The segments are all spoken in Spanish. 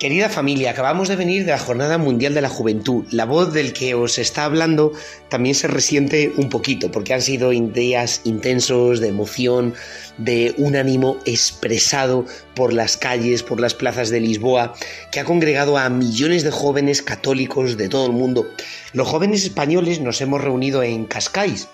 Querida familia, acabamos de venir de la Jornada Mundial de la Juventud. La voz del que os está hablando también se resiente un poquito, porque han sido días intensos de emoción, de un ánimo expresado por las calles, por las plazas de Lisboa, que ha congregado a millones de jóvenes católicos de todo el mundo. Los jóvenes españoles nos hemos reunido en Cascais,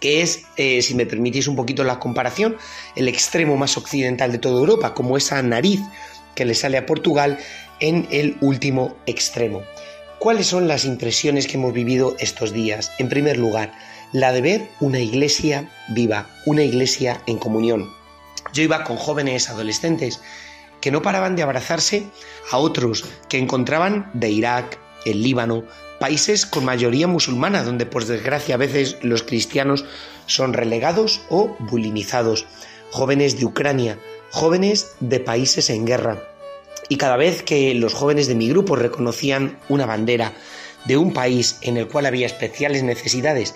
que es, eh, si me permitís un poquito la comparación, el extremo más occidental de toda Europa, como esa nariz que le sale a Portugal en el último extremo. ¿Cuáles son las impresiones que hemos vivido estos días? En primer lugar, la de ver una iglesia viva, una iglesia en comunión. Yo iba con jóvenes adolescentes que no paraban de abrazarse a otros que encontraban de Irak, el Líbano, países con mayoría musulmana, donde por desgracia a veces los cristianos son relegados o bulinizados, jóvenes de Ucrania, jóvenes de países en guerra. Y cada vez que los jóvenes de mi grupo reconocían una bandera de un país en el cual había especiales necesidades,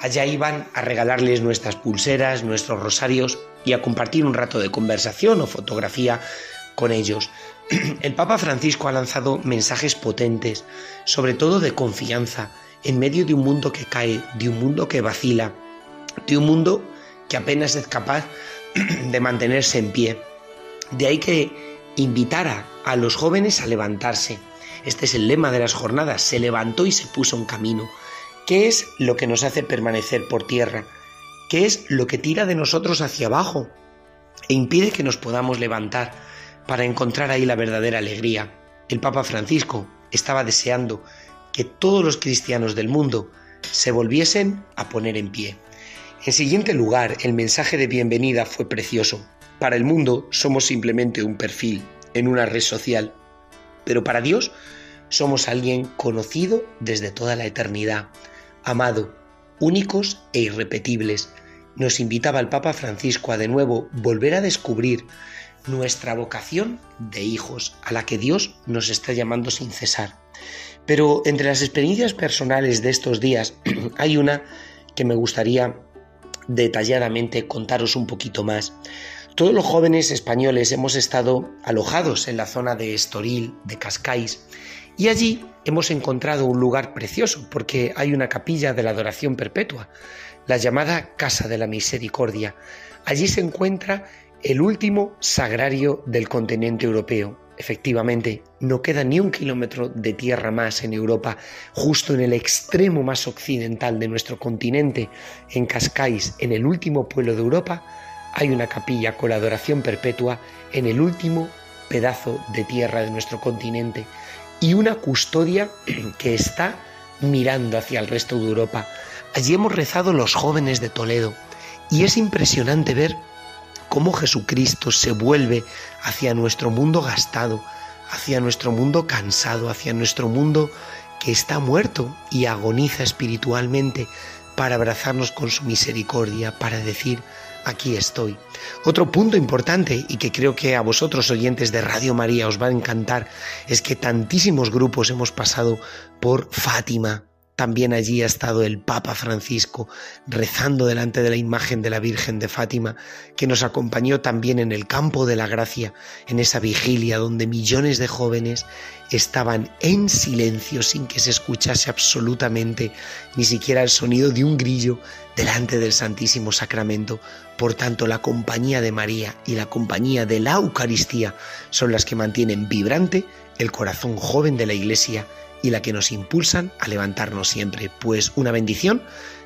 allá iban a regalarles nuestras pulseras, nuestros rosarios y a compartir un rato de conversación o fotografía con ellos. El Papa Francisco ha lanzado mensajes potentes, sobre todo de confianza, en medio de un mundo que cae, de un mundo que vacila, de un mundo que apenas es capaz de mantenerse en pie. De ahí que invitara a los jóvenes a levantarse. Este es el lema de las jornadas, se levantó y se puso en camino. ¿Qué es lo que nos hace permanecer por tierra? ¿Qué es lo que tira de nosotros hacia abajo e impide que nos podamos levantar para encontrar ahí la verdadera alegría? El Papa Francisco estaba deseando que todos los cristianos del mundo se volviesen a poner en pie. En siguiente lugar, el mensaje de bienvenida fue precioso. Para el mundo somos simplemente un perfil en una red social, pero para Dios somos alguien conocido desde toda la eternidad, amado, únicos e irrepetibles. Nos invitaba el Papa Francisco a de nuevo volver a descubrir nuestra vocación de hijos, a la que Dios nos está llamando sin cesar. Pero entre las experiencias personales de estos días hay una que me gustaría detalladamente contaros un poquito más. Todos los jóvenes españoles hemos estado alojados en la zona de Estoril, de Cascais, y allí hemos encontrado un lugar precioso porque hay una capilla de la adoración perpetua, la llamada Casa de la Misericordia. Allí se encuentra el último sagrario del continente europeo, Efectivamente, no queda ni un kilómetro de tierra más en Europa, justo en el extremo más occidental de nuestro continente, en Cascais, en el último pueblo de Europa, hay una capilla con la adoración perpetua en el último pedazo de tierra de nuestro continente y una custodia que está mirando hacia el resto de Europa. Allí hemos rezado los jóvenes de Toledo y es impresionante ver cómo Jesucristo se vuelve hacia nuestro mundo gastado, hacia nuestro mundo cansado, hacia nuestro mundo que está muerto y agoniza espiritualmente para abrazarnos con su misericordia, para decir, aquí estoy. Otro punto importante y que creo que a vosotros oyentes de Radio María os va a encantar es que tantísimos grupos hemos pasado por Fátima, también allí ha estado el Papa Francisco rezando delante de la imagen de la Virgen de Fátima, que nos acompañó también en el campo de la gracia, en esa vigilia donde millones de jóvenes estaban en silencio sin que se escuchase absolutamente ni siquiera el sonido de un grillo delante del Santísimo Sacramento. Por tanto, la compañía de María y la compañía de la Eucaristía son las que mantienen vibrante el corazón joven de la Iglesia y la que nos impulsan a levantarnos siempre. Pues una bendición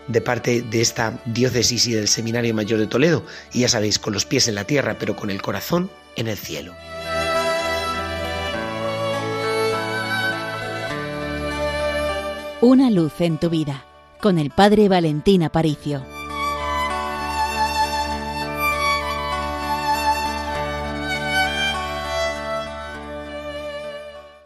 de parte de esta diócesis y del Seminario Mayor de Toledo, y ya sabéis, con los pies en la tierra, pero con el corazón en el cielo. Una luz en tu vida, con el Padre Valentín Aparicio.